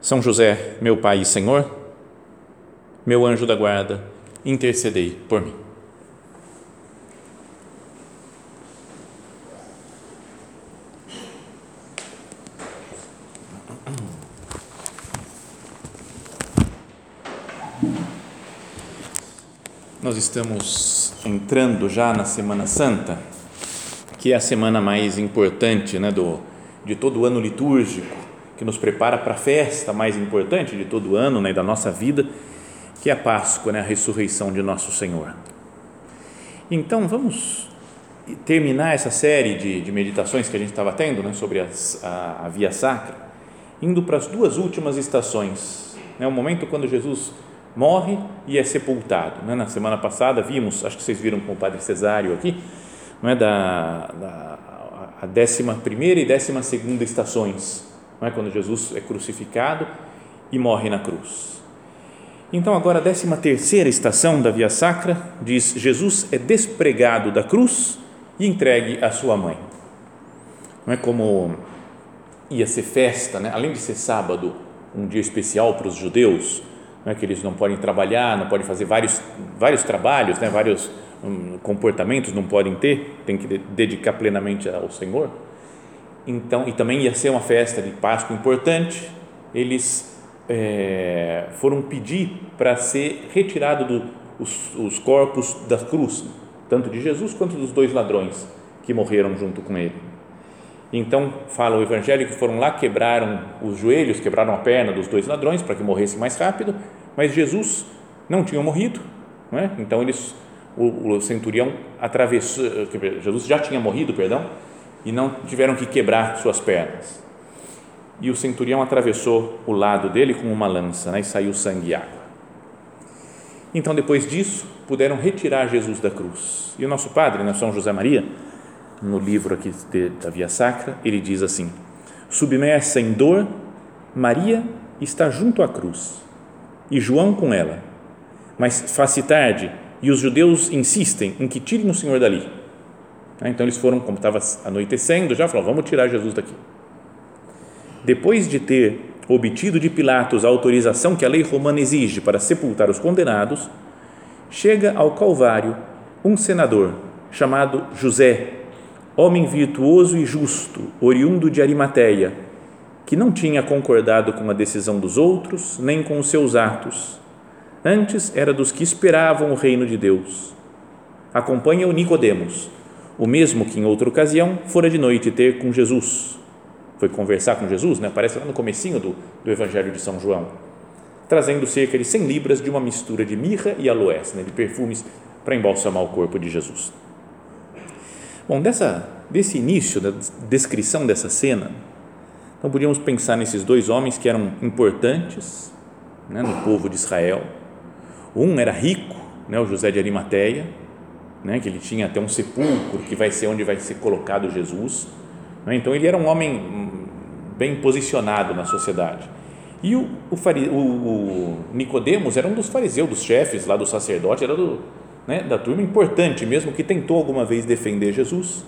São José, meu Pai e Senhor, meu anjo da guarda, intercedei por mim. Nós estamos entrando já na Semana Santa, que é a semana mais importante né, do, de todo o ano litúrgico, que nos prepara para a festa mais importante de todo ano né, da nossa vida, que é a Páscoa, né, a ressurreição de nosso Senhor. Então, vamos terminar essa série de, de meditações que a gente estava tendo né, sobre as, a, a Via Sacra, indo para as duas últimas estações, né, o momento quando Jesus morre e é sepultado. Né? Na semana passada vimos, acho que vocês viram com o Padre Cesário aqui, não é da, da a décima primeira e décima segunda estações, não é quando Jesus é crucificado e morre na cruz. Então agora a décima terceira estação da Via Sacra diz Jesus é despregado da cruz e entregue à sua mãe. Não é como ia ser festa, né? além de ser sábado, um dia especial para os judeus, não é que eles não podem trabalhar, não podem fazer vários vários trabalhos, né? vários um, comportamentos não podem ter, tem que dedicar plenamente ao Senhor. Então, e também ia ser uma festa de Páscoa importante. Eles é, foram pedir para ser retirado do, os, os corpos da cruz, tanto de Jesus quanto dos dois ladrões que morreram junto com ele. Então, fala o Evangelho que foram lá, quebraram os joelhos, quebraram a perna dos dois ladrões para que morressem mais rápido, mas Jesus não tinha morrido, não é? então eles, o, o centurião atravessou, Jesus já tinha morrido, perdão, e não tiveram que quebrar suas pernas. E o centurião atravessou o lado dele com uma lança né? e saiu sangue e água. Então, depois disso, puderam retirar Jesus da cruz. E o nosso padre, né, São José Maria, no livro aqui da Via Sacra, ele diz assim: submersa em dor, Maria está junto à cruz e João com ela. Mas faz-se tarde e os judeus insistem em que tirem o Senhor dali. Então eles foram, como estava anoitecendo, já falaram: vamos tirar Jesus daqui. Depois de ter obtido de Pilatos a autorização que a lei romana exige para sepultar os condenados, chega ao Calvário um senador chamado José homem virtuoso e justo, oriundo de Arimateia, que não tinha concordado com a decisão dos outros, nem com os seus atos. Antes era dos que esperavam o reino de Deus. Acompanha o Nicodemos, o mesmo que em outra ocasião fora de noite ter com Jesus. Foi conversar com Jesus, né? aparece lá no comecinho do, do Evangelho de São João, trazendo cerca de 100 libras de uma mistura de mirra e aloés, né? de perfumes para embalsamar o corpo de Jesus. Bom, dessa, desse início, da descrição dessa cena, então podíamos pensar nesses dois homens que eram importantes né, no povo de Israel. Um era rico, né, o José de Arimateia, né, que ele tinha até um sepulcro que vai ser onde vai ser colocado Jesus. Né, então ele era um homem hum, bem posicionado na sociedade. E o, o, o, o Nicodemos era um dos fariseus, dos chefes lá do sacerdote, era do, né, da turma importante mesmo, que tentou alguma vez defender Jesus.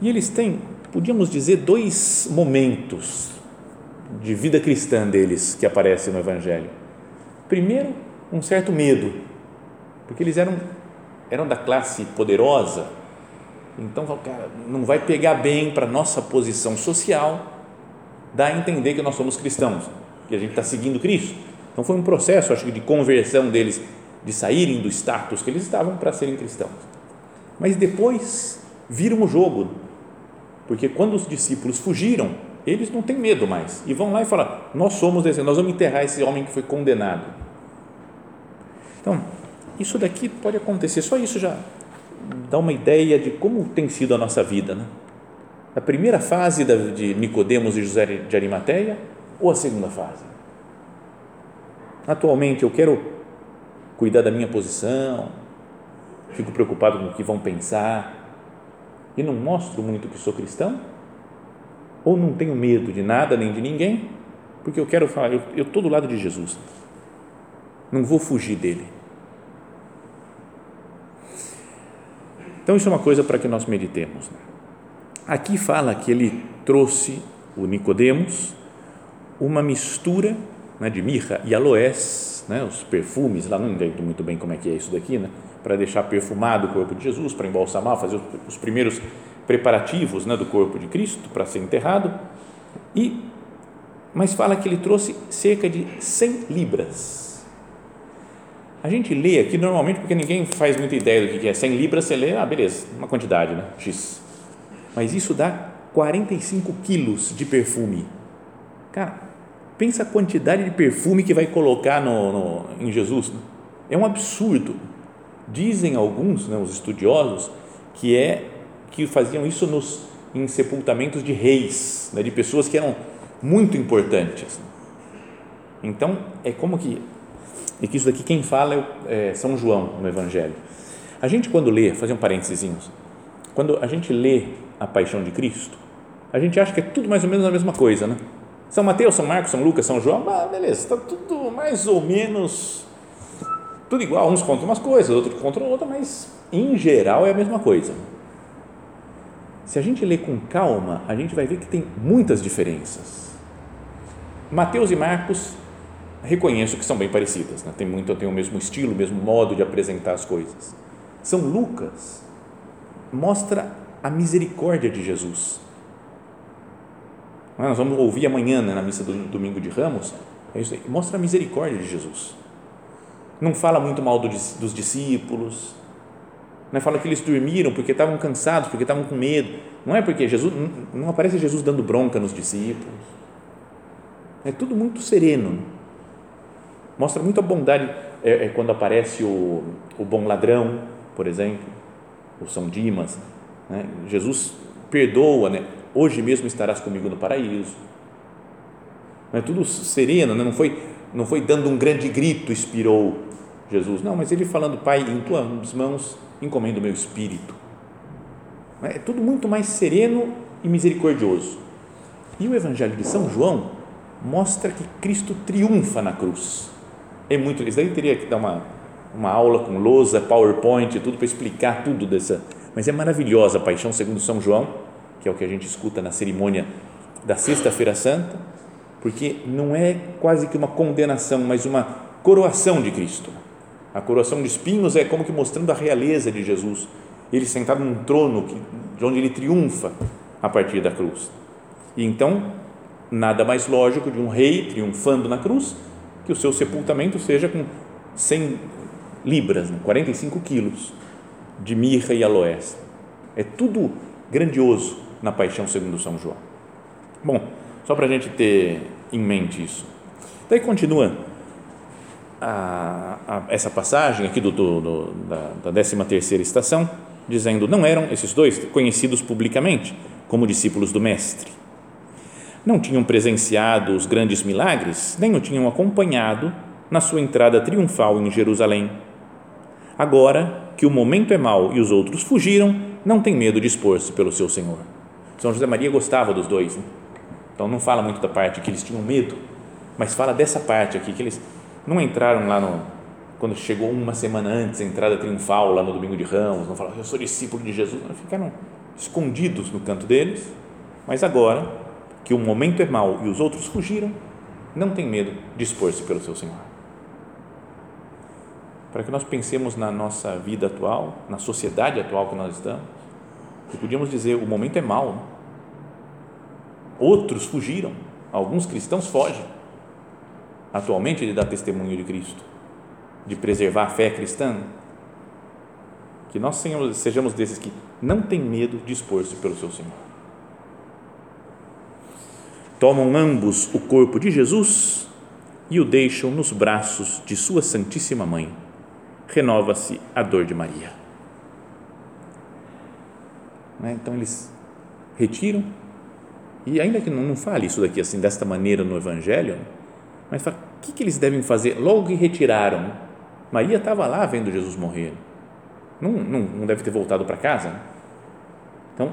E eles têm, podíamos dizer, dois momentos de vida cristã deles que aparecem no Evangelho. Primeiro, um certo medo, porque eles eram, eram da classe poderosa, então cara, não vai pegar bem para nossa posição social dar a entender que nós somos cristãos, que a gente está seguindo Cristo. Então foi um processo, acho que, de conversão deles de saírem do status que eles estavam para serem cristãos. Mas depois viram o jogo, porque quando os discípulos fugiram, eles não têm medo mais e vão lá e falam: Nós somos esse, nós vamos enterrar esse homem que foi condenado. Então, isso daqui pode acontecer, só isso já dá uma ideia de como tem sido a nossa vida. Né? A primeira fase de Nicodemos e José de Arimateia, ou a segunda fase? Atualmente eu quero cuidar da minha posição, fico preocupado com o que vão pensar e não mostro muito que sou cristão? Ou não tenho medo de nada nem de ninguém, porque eu quero falar, eu estou do lado de Jesus, não vou fugir dele. Então, isso é uma coisa para que nós meditemos. Né? Aqui fala que ele trouxe o Nicodemos uma mistura né, de mirra e aloés, né, os perfumes, lá não entendo muito bem como é que é isso daqui, né, para deixar perfumado o corpo de Jesus, para embalsamar, fazer os, primeiros preparativos né, do corpo de Cristo para ser enterrado. E mas fala que ele trouxe cerca de 100 libras. A gente lê aqui normalmente porque ninguém faz muita ideia do que é 100 libras, você lê, ah, beleza, uma quantidade, né? X. Mas isso dá 45 quilos de perfume. Cara, pensa a quantidade de perfume que vai colocar no, no em Jesus. Né? É um absurdo. Dizem alguns, né, os estudiosos, que é que faziam isso nos em sepultamentos de reis, né, de pessoas que eram muito importantes. Então, é como que é que isso daqui quem fala é, é São João no Evangelho. A gente quando lê, fazer um parênteses, quando a gente lê a Paixão de Cristo, a gente acha que é tudo mais ou menos a mesma coisa, né? São Mateus, São Marcos, São Lucas, São João, ah, beleza, está tudo mais ou menos tudo igual, uns contam umas coisas, outros contam outra, mas em geral é a mesma coisa. Se a gente ler com calma, a gente vai ver que tem muitas diferenças. Mateus e Marcos reconheço que são bem parecidas, né? tem muito, tem o mesmo estilo, o mesmo modo de apresentar as coisas. São Lucas mostra a misericórdia de Jesus. Nós vamos ouvir amanhã né, na missa do domingo de Ramos, é isso aí, mostra a misericórdia de Jesus. Não fala muito mal do, dos discípulos, não é? fala que eles dormiram porque estavam cansados, porque estavam com medo. Não é porque Jesus, não, aparece Jesus dando bronca nos discípulos. É tudo muito sereno. Mostra muita bondade é, é quando aparece o, o bom ladrão, por exemplo, o São Dimas. Né? Jesus perdoa, né? hoje mesmo estarás comigo no paraíso. Não é tudo sereno, né? não, foi, não foi dando um grande grito, inspirou Jesus. Não, mas ele falando, Pai, em tuas mãos encomendo o meu espírito. É tudo muito mais sereno e misericordioso. E o Evangelho de São João mostra que Cristo triunfa na cruz. É muito, isso daí teria que dar uma, uma aula com lousa, PowerPoint, tudo para explicar tudo dessa, mas é maravilhosa a paixão segundo São João que é o que a gente escuta na cerimônia da Sexta-feira Santa, porque não é quase que uma condenação, mas uma coroação de Cristo. A coroação de espinhos é como que mostrando a realeza de Jesus, ele sentado num trono de onde ele triunfa a partir da cruz. E então, nada mais lógico de um rei triunfando na cruz que o seu sepultamento seja com 100 libras, 45 quilos de mirra e aloés. É tudo grandioso na paixão segundo São João. Bom, só para a gente ter em mente isso. Daí continua a, a, essa passagem aqui do, do, do da, da 13 terceira estação, dizendo, não eram esses dois conhecidos publicamente como discípulos do Mestre. Não tinham presenciado os grandes milagres, nem o tinham acompanhado na sua entrada triunfal em Jerusalém. Agora que o momento é mau e os outros fugiram, não tem medo de expor-se pelo seu Senhor. São José Maria gostava dos dois, né? então não fala muito da parte que eles tinham medo, mas fala dessa parte aqui, que eles não entraram lá no, quando chegou uma semana antes, a entrada triunfal lá no domingo de Ramos, não falaram, eu sou discípulo de Jesus, não, ficaram escondidos no canto deles, mas agora que o momento é mau e os outros fugiram, não tem medo de expor-se pelo seu Senhor. Para que nós pensemos na nossa vida atual, na sociedade atual que nós estamos, e podíamos dizer, o momento é mau. Né? Outros fugiram, alguns cristãos fogem. Atualmente ele dá testemunho de Cristo, de preservar a fé cristã. Que nós sejamos desses que não tem medo de expor-se pelo seu Senhor. Tomam ambos o corpo de Jesus e o deixam nos braços de Sua Santíssima Mãe. Renova-se a dor de Maria. Né? Então eles retiram E ainda que não, fale isso daqui assim, desta maneira no Evangelho, mas fala, o que, que eles devem fazer logo que retiraram? Maria estava lá vendo Jesus morrer. Não, não, não deve ter voltado para casa. Né? Então,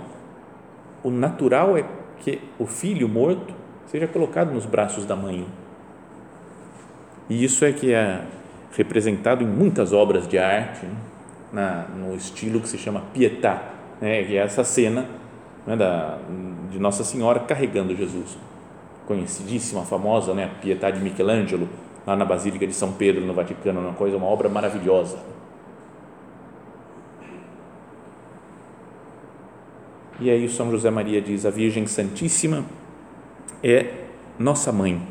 o natural é que o filho morto seja colocado nos braços da mãe. E isso é que é representado em muitas obras de arte, né? Na, no estilo que se chama Pietà, né? que é essa cena né? da, de Nossa Senhora carregando Jesus. Conhecidíssima, famosa, né? a Pietà de Michelangelo, lá na Basílica de São Pedro, no Vaticano, uma coisa, uma obra maravilhosa. E aí São José Maria diz: a Virgem Santíssima é nossa mãe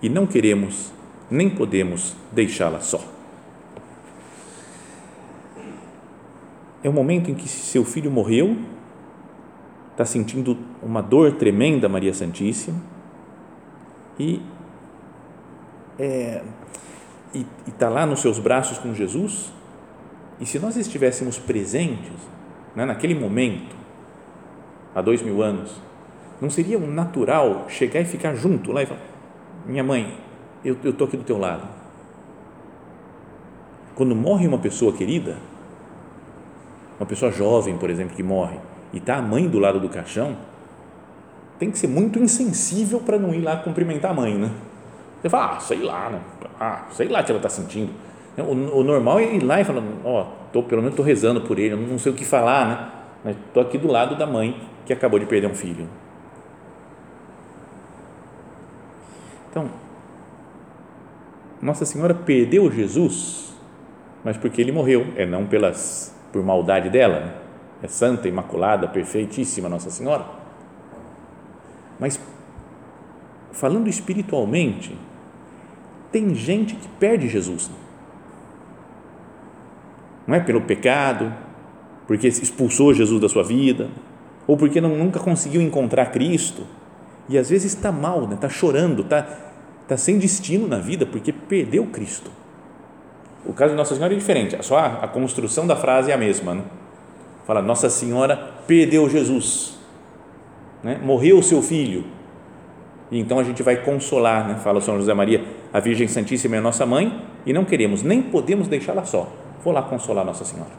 e não queremos nem podemos deixá-la só. É o momento em que seu filho morreu, está sentindo uma dor tremenda, Maria Santíssima, e é, está lá nos seus braços com Jesus. E se nós estivéssemos presentes né, naquele momento, há dois mil anos, não seria natural chegar e ficar junto lá e falar: Minha mãe, eu estou aqui do teu lado. Quando morre uma pessoa querida, uma pessoa jovem, por exemplo, que morre, e está a mãe do lado do caixão, tem que ser muito insensível para não ir lá cumprimentar a mãe, né? Você fala, ah, sei lá, né? Ah, sei lá o que ela está sentindo. O, o, normal é ir lá e falar, ó, oh, pelo menos estou rezando por ele, não sei o que falar, né? Mas estou aqui do lado da mãe que acabou de perder um filho. Então, Nossa Senhora perdeu Jesus, mas porque ele morreu, é não pelas por maldade dela, né? é santa, imaculada, perfeitíssima Nossa Senhora. Mas falando espiritualmente, tem gente que perde Jesus. Não é pelo pecado, porque expulsou Jesus da sua vida, ou porque não, nunca conseguiu encontrar Cristo, e às vezes está mal, está né? Chorando, está tá sem destino na vida porque perdeu Cristo. O caso de Nossa Senhora é diferente, só a, a construção da frase é a mesma. Né? Fala, Nossa Senhora perdeu Jesus, né? morreu o seu filho, e então a gente vai consolar, né? fala São José Maria, a Virgem Santíssima é nossa mãe e não queremos, nem podemos deixá-la só. Vou lá consolar Nossa Senhora.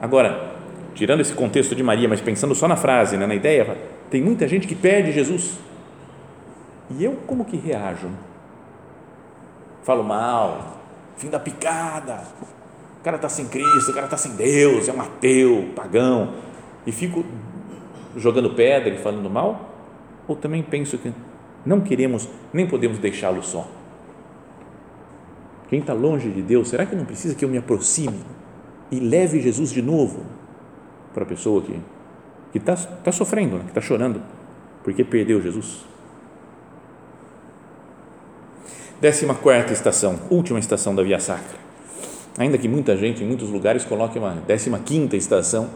Agora, tirando esse contexto de Maria, mas pensando só na frase, né? na ideia, tem muita gente que perde Jesus. E eu como que reajo? Falo mal, fim da picada, o cara está sem Cristo, o cara está sem Deus, é um ateu, pagão, e fico jogando pedra e falando mal? Ou também penso que não queremos, nem podemos deixá-lo só? Quem está longe de Deus, será que não precisa que eu me aproxime e leve Jesus de novo para a pessoa que está tá sofrendo, né? que está chorando, porque perdeu Jesus? Décima quarta estação, última estação da Via Sacra. Ainda que muita gente em muitos lugares coloque uma décima quinta estação,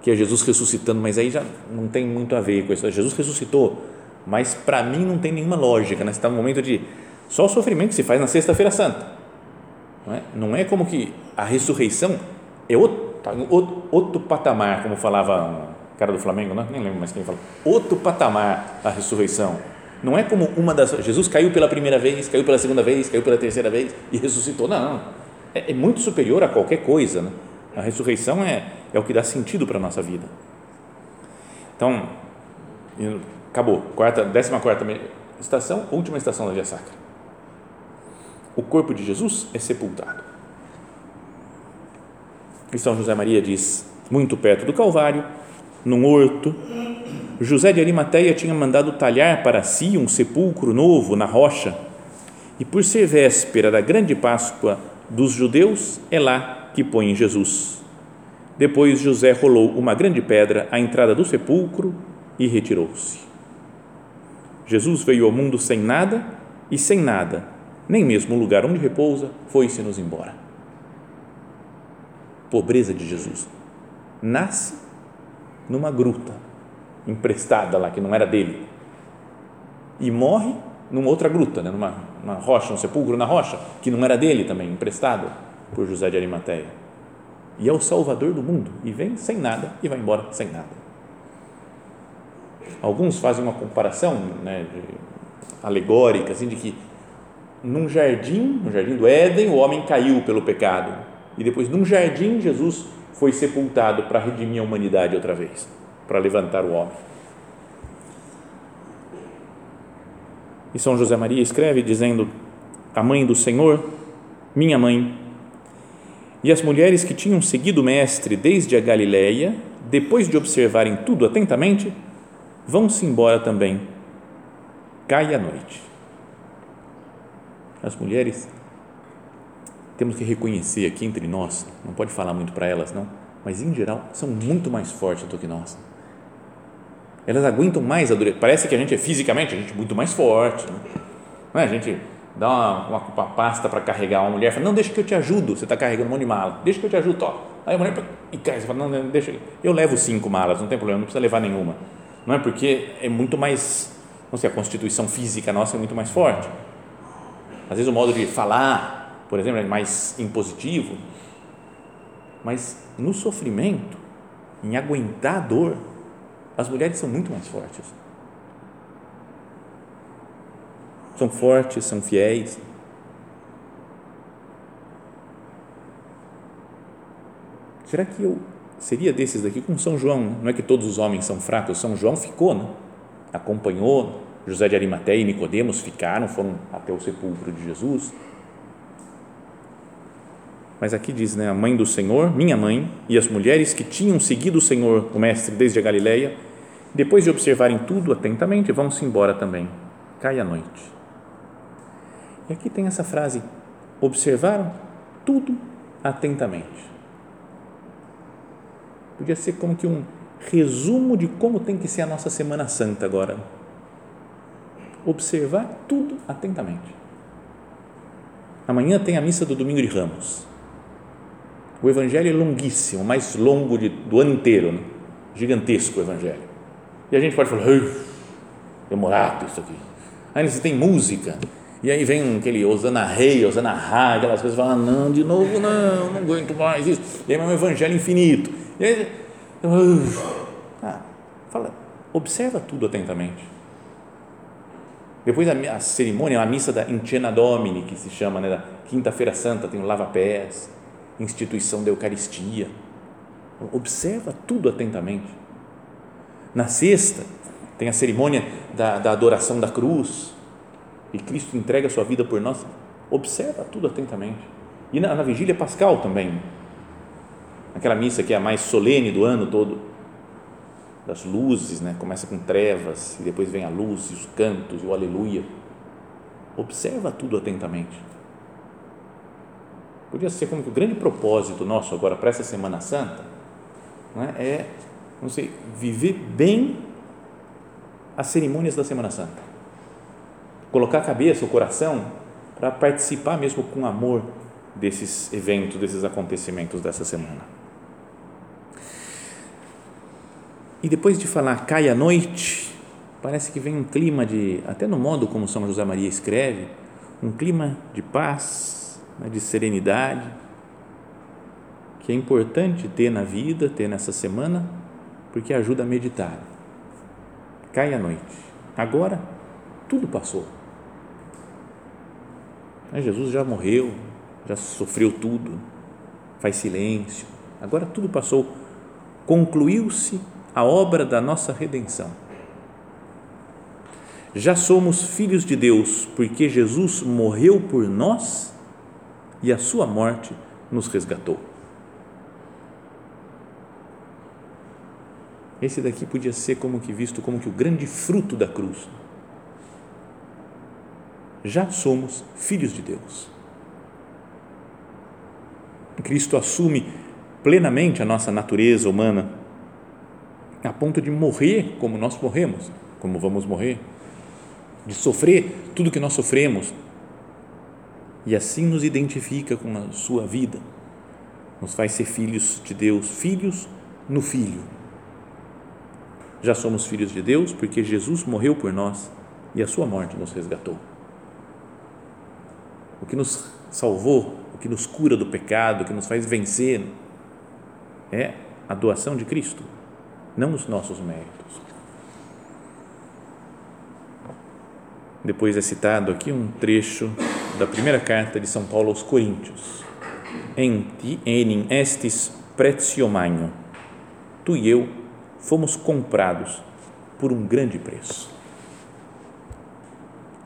que é Jesus ressuscitando, mas aí já não tem muito a ver com isso. Jesus ressuscitou, mas para mim não tem nenhuma lógica. Né? Está no momento de só o sofrimento que se faz na Sexta-feira Santa. Não é? não é como que a ressurreição é outro, tá, outro, outro patamar, como falava o cara do Flamengo, né? nem lembro mais quem falou. Outro patamar a ressurreição não é como uma das. Jesus caiu pela primeira vez, caiu pela segunda vez, caiu pela terceira vez e ressuscitou. Não, é, é muito superior a qualquer coisa. Né? A ressurreição é, é o que dá sentido para a nossa vida. Então, acabou. Quarta, décima quarta estação, última estação da Via Sacra. O corpo de Jesus é sepultado. E São José Maria diz: muito perto do Calvário, num horto, José de Arimateia tinha mandado talhar para si um sepulcro novo na rocha, e por ser véspera da grande Páscoa dos judeus, é lá que põe Jesus. Depois José rolou uma grande pedra à entrada do sepulcro e retirou-se. Jesus veio ao mundo sem nada e sem nada, nem mesmo o lugar onde repousa, foi-se-nos embora. Pobreza de Jesus. Nasce numa gruta emprestada lá, que não era dele, e morre numa outra gruta, né, numa, rocha, um sepulcro na rocha, que não era dele também, emprestado por José de Arimateia. E é o Salvador do mundo, e vem sem nada e vai embora sem nada. alguns fazem uma comparação né, alegórica, assim, de que num jardim, no jardim do Éden, o homem caiu pelo pecado. E depois, num jardim, Jesus foi sepultado para redimir a humanidade outra vez, para levantar o homem. E São José Maria escreve dizendo: A mãe do Senhor, minha mãe. E as mulheres que tinham seguido o Mestre desde a Galileia, depois de observarem tudo atentamente, vão-se embora também. Cai a noite. As mulheres, temos que reconhecer aqui entre nós, não pode falar muito para elas, não, mas em geral são muito mais fortes do que nós elas aguentam mais a dureza. Parece que a gente é fisicamente a gente é muito mais forte. Né? Não é? A gente dá uma, uma, uma pasta para carregar uma mulher, fala, não, deixa que eu te ajudo, você está carregando um monte de mala, deixa que eu te ajudo, ó. Aí a mulher e cai, você fala, não, deixa, eu levo cinco malas, não tem problema, não precisa levar nenhuma. Não é porque é muito mais, não sei, a constituição física nossa é muito mais forte. Às vezes o modo de falar, por exemplo, é mais impositivo, mas no sofrimento, em aguentar a dor, as mulheres são muito mais fortes. São fortes, são fiéis. Será que eu seria desses daqui com São João? Não é que todos os homens são fracos, São João ficou, né? acompanhou, José de Arimateia e Nicodemos ficaram, foram até o sepulcro de Jesus. Mas aqui diz, né, a mãe do Senhor, minha mãe, e as mulheres que tinham seguido o Senhor, o Mestre, desde a Galileia, depois de observarem tudo atentamente, vão-se embora também. Cai a noite. E aqui tem essa frase: observaram tudo atentamente. Podia ser como que um resumo de como tem que ser a nossa Semana Santa agora. Observar tudo atentamente. Amanhã tem a missa do Domingo de Ramos. O evangelho é longuíssimo, mais longo de, do ano inteiro, né? gigantesco o evangelho. E a gente pode falar, demorado isso aqui. Aí você tem música, e aí vem aquele Osana Rei, Osana Ra, aquelas coisas, fala, não, de novo não, não aguento mais isso. E aí é um evangelho infinito. E aí, ah, fala, observa tudo atentamente. Depois a, a cerimônia, a missa da Incena Domini, que se chama, né, da Quinta-feira Santa, tem o lava-pés, instituição da Eucaristia. Observa tudo atentamente. Na sexta, tem a cerimônia da, da adoração da cruz, e Cristo entrega a sua vida por nós. Observa tudo atentamente. E na, na vigília pascal também, aquela missa que é a mais solene do ano todo, das luzes, né? começa com trevas, e depois vem a luz, e os cantos, e o aleluia. Observa tudo atentamente podia ser como que o grande propósito nosso agora para essa Semana Santa né, é, não sei, viver bem as cerimônias da Semana Santa. Colocar a cabeça, o coração, para participar mesmo com amor desses eventos, desses acontecimentos dessa semana. E depois de falar cai a noite, parece que vem um clima de, até no modo como São José Maria escreve, um clima de paz, de serenidade, que é importante ter na vida, ter nessa semana, porque ajuda a meditar. Cai a noite. Agora, tudo passou. Né, Jesus já morreu, já sofreu tudo, faz silêncio. Agora tudo passou. Concluiu-se a obra da nossa redenção. Já somos filhos de Deus porque Jesus morreu por nós e a sua morte nos resgatou. Esse daqui podia ser como que visto como que o grande fruto da cruz. Já somos filhos de Deus. Cristo assume plenamente a nossa natureza humana, a ponto de morrer como nós morremos, como vamos morrer, de sofrer tudo que nós sofremos, e assim nos identifica com a sua vida, nos faz ser filhos de Deus, filhos no Filho. Já somos filhos de Deus porque Jesus morreu por nós e a sua morte nos resgatou. O que nos salvou, o que nos cura do pecado, o que nos faz vencer é a doação de Cristo, não os nossos méritos. depois é citado aqui um trecho da primeira carta de São Paulo aos Coríntios. En ti enim estis pretio magno. Tu e eu fomos comprados por um grande preço.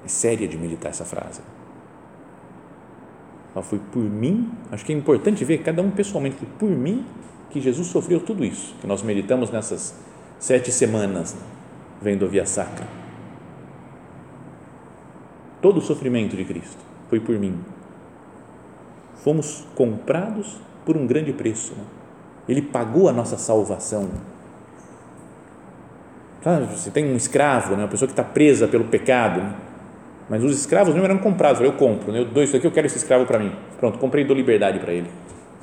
É séria de meditar essa frase. Ela foi por mim, acho que é importante ver cada um pessoalmente, foi por mim que Jesus sofreu tudo isso, que nós meditamos nessas sete semanas, vendo a Via Sacra todo o sofrimento de Cristo foi por mim. Fomos comprados por um grande preço. Ele pagou a nossa salvação. Você tem um escravo, né? uma pessoa que está presa pelo pecado, né? mas os escravos não eram comprados. Eu compro, né? eu dou isso aqui, eu quero esse escravo para mim. Pronto, comprei e dou liberdade para ele.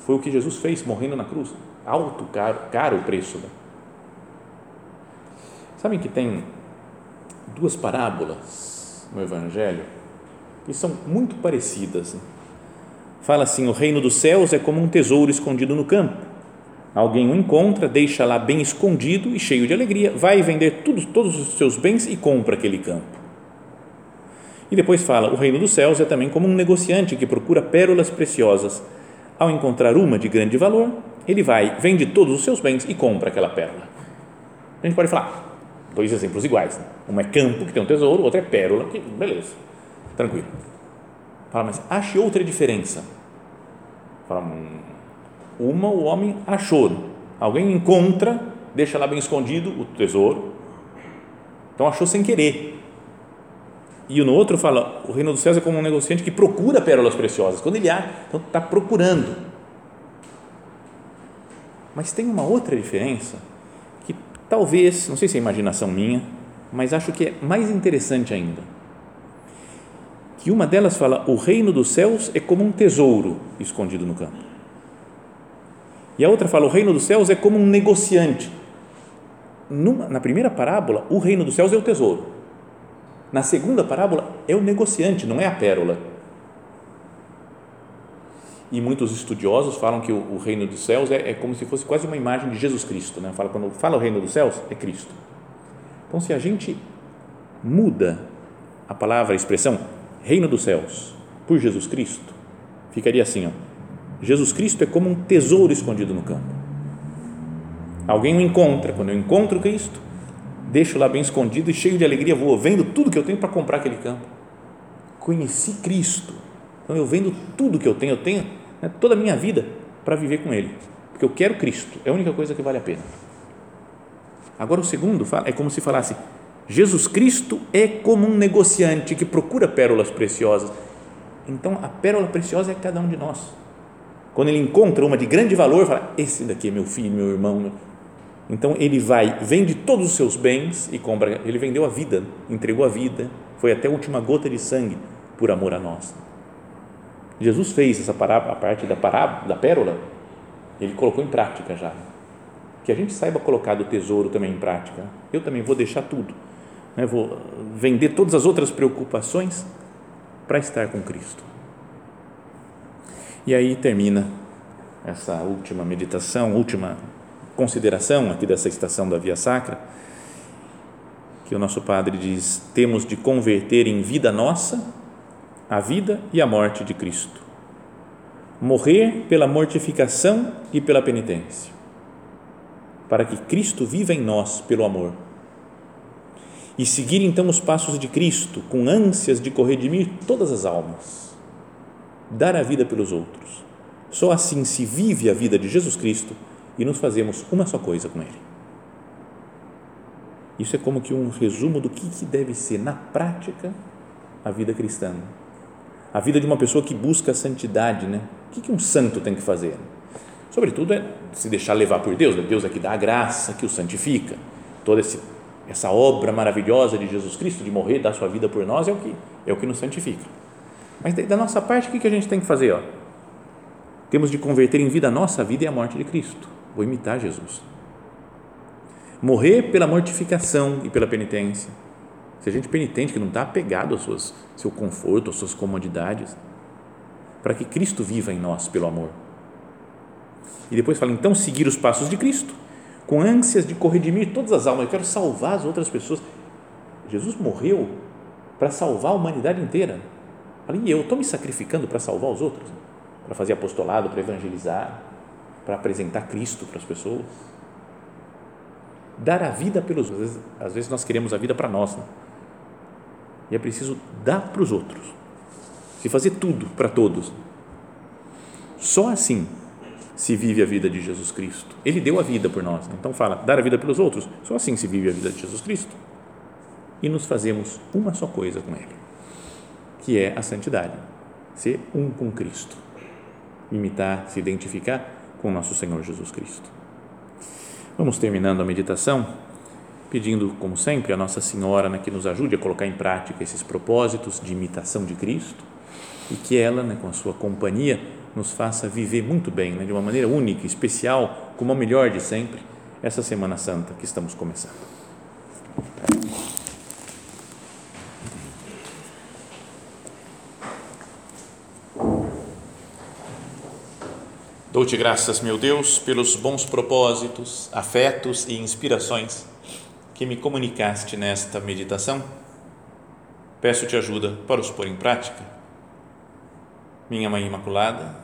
Foi o que Jesus fez morrendo na cruz. Alto, caro, caro o preço. Né? Sabem que tem duas parábolas no Evangelho que são muito parecidas. Fala assim: o reino dos céus é como um tesouro escondido no campo. Alguém o encontra, deixa lá bem escondido e cheio de alegria, vai vender tudo, todos os seus bens e compra aquele campo. E depois fala: o reino dos céus é também como um negociante que procura pérolas preciosas. Ao encontrar uma de grande valor, ele vai, vende todos os seus bens e compra aquela pérola. A gente pode falar, Dois exemplos iguais. Né? Um é campo, que tem um tesouro, o outro é pérola, que beleza, tranquilo. Fala, mas ache outra diferença. Fala, hum, uma o homem achou, alguém encontra, deixa lá bem escondido o tesouro, então achou sem querer. E no outro fala, o reino dos céus é como um negociante que procura pérolas preciosas. Quando ele há, então está procurando. Mas tem uma outra diferença Talvez, não sei se é imaginação minha, mas acho que é mais interessante ainda. Que uma delas fala: o reino dos céus é como um tesouro escondido no campo. E a outra fala: o reino dos céus é como um negociante. Numa, na primeira parábola, o reino dos céus é o tesouro. Na segunda parábola, é o negociante, não é a pérola e muitos estudiosos falam que o, o reino dos céus é, é, como se fosse quase uma imagem de Jesus Cristo. Né? Fala, quando fala o reino dos céus, é Cristo. Então, se a gente muda a palavra, a expressão reino dos céus por Jesus Cristo, ficaria assim: ó, Jesus Cristo é como um tesouro escondido no campo. Alguém o encontra, quando eu encontro Cristo, deixo lá bem escondido e cheio de alegria, vou vendo tudo que eu tenho para comprar aquele campo. Conheci Cristo então eu vendo tudo que eu tenho, eu tenho né, toda a minha vida para viver com Ele, porque eu quero Cristo, é a única coisa que vale a pena. Agora o segundo é como se falasse: Jesus Cristo é como um negociante que procura pérolas preciosas. Então a pérola preciosa é cada um de nós. Quando ele encontra uma de grande valor, fala: Esse daqui é meu filho, meu irmão. Então ele vai, vende todos os seus bens e compra. Ele vendeu a vida, entregou a vida, foi até a última gota de sangue por amor a nós. Jesus fez essa parábola, a parte da parábola, da pérola, ele colocou em prática já. Que a gente saiba colocar do tesouro também em prática. Eu também vou deixar tudo. Né? Vou vender todas as outras preocupações para estar com Cristo. E aí termina essa última meditação, última consideração aqui dessa estação da Via Sacra, que o nosso Padre diz: temos de converter em vida nossa a vida e a morte de Cristo. Morrer pela mortificação e pela penitência, para que Cristo viva em nós pelo amor. E seguir então os passos de Cristo com ânsias de corredimir todas as almas, dar a vida pelos outros. Só assim se vive a vida de Jesus Cristo e nos fazemos uma só coisa com Ele. Isso é como que um resumo do que deve ser na prática a vida cristã a vida de uma pessoa que busca a santidade, né? O que um santo tem que fazer? Sobretudo é se deixar levar por Deus, né? Deus é que dá a graça, que o santifica. Toda esse, essa obra maravilhosa de Jesus Cristo de morrer, dar sua vida por nós é o que é o que nos santifica. Mas da nossa parte, o que a gente tem que fazer? Ó? Temos de converter em vida a nossa vida e a morte de Cristo. Vou imitar Jesus. Morrer pela mortificação e pela penitência Seja gente penitente, que não está apegado ao seu conforto, às suas comodidades, para que Cristo viva em nós pelo amor. E depois fala, então, seguir os passos de Cristo, com ânsias de corredimir todas as almas. Eu quero salvar as outras pessoas. Jesus morreu para salvar a humanidade inteira. E eu estou me sacrificando para salvar os outros, para fazer apostolado, para evangelizar, para apresentar Cristo para as pessoas. Dar a vida pelos outros. Às vezes, nós queremos a vida para nós. Né? E é preciso dar para os outros. Se fazer tudo para todos. Só assim se vive a vida de Jesus Cristo. Ele deu a vida por nós. Então fala, dar a vida pelos outros. Só assim se vive a vida de Jesus Cristo. E nos fazemos uma só coisa com Ele, que é a santidade. Ser um com Cristo. Imitar, se identificar com nosso Senhor Jesus Cristo. Vamos terminando a meditação, pedindo, como sempre, a Nossa Senhora né, que nos ajude a colocar em prática esses propósitos de imitação de Cristo e que ela, né, com a sua companhia, nos faça viver muito bem, né, de uma maneira única, especial, como a melhor de sempre, essa Semana Santa que estamos começando. Dou-te graças, meu Deus, pelos bons propósitos, afetos e inspirações que me comunicaste nesta meditação. Peço-te ajuda para os pôr em prática. Minha Mãe Imaculada,